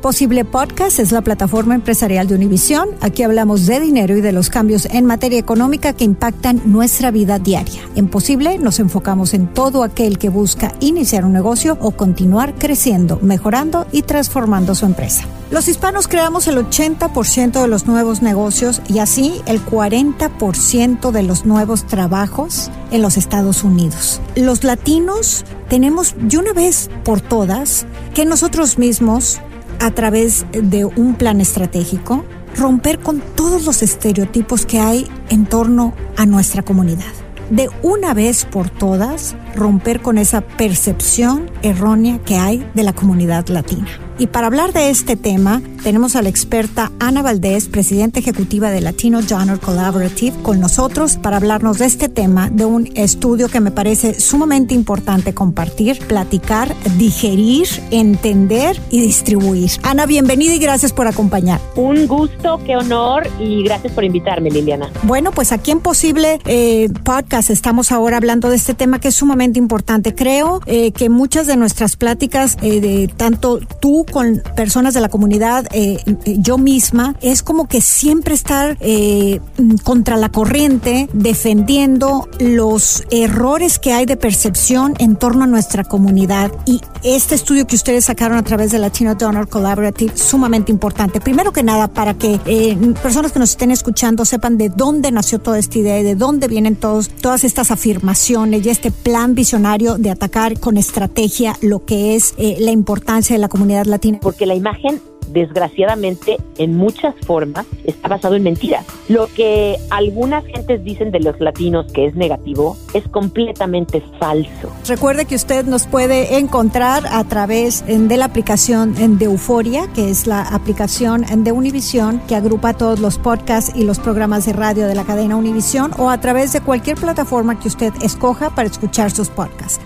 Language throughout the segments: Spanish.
Posible Podcast es la plataforma empresarial de Univisión. Aquí hablamos de dinero y de los cambios en materia económica que impactan nuestra vida diaria. En Posible nos enfocamos en todo aquel que busca iniciar un negocio o continuar creciendo, mejorando y transformando su empresa. Los hispanos creamos el 80% de los nuevos negocios y así el 40% de los nuevos trabajos en los Estados Unidos. Los latinos tenemos de una vez por todas que nosotros mismos a través de un plan estratégico, romper con todos los estereotipos que hay en torno a nuestra comunidad. De una vez por todas, romper con esa percepción errónea que hay de la comunidad latina. Y para hablar de este tema, tenemos a la experta Ana Valdés, presidenta ejecutiva de Latino Genre Collaborative, con nosotros para hablarnos de este tema, de un estudio que me parece sumamente importante compartir, platicar, digerir, entender y distribuir. Ana, bienvenida y gracias por acompañar. Un gusto, qué honor y gracias por invitarme, Liliana. Bueno, pues aquí en Posible eh, Podcast estamos ahora hablando de este tema que es sumamente importante. Creo eh, que muchas de nuestras pláticas, eh, de tanto tú con personas de la comunidad, eh, yo misma, es como que siempre estar eh, contra la corriente, defendiendo los errores que hay de percepción en torno a nuestra comunidad. Y este estudio que ustedes sacaron a través de Latino Donor Collaborative, sumamente importante. Primero que nada, para que eh, personas que nos estén escuchando sepan de dónde nació toda esta idea y de dónde vienen todos, todas estas afirmaciones y este plan visionario de atacar con estrategia lo que es la importancia de la comunidad latina porque la imagen desgraciadamente en muchas formas está basado en mentiras. Lo que algunas gentes dicen de los latinos que es negativo es completamente falso. Recuerde que usted nos puede encontrar a través de la aplicación de Euforia, que es la aplicación de Univisión que agrupa todos los podcasts y los programas de radio de la cadena Univisión o a través de cualquier plataforma que usted escoja para escuchar sus podcasts.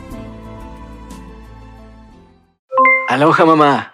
Aloha mamá.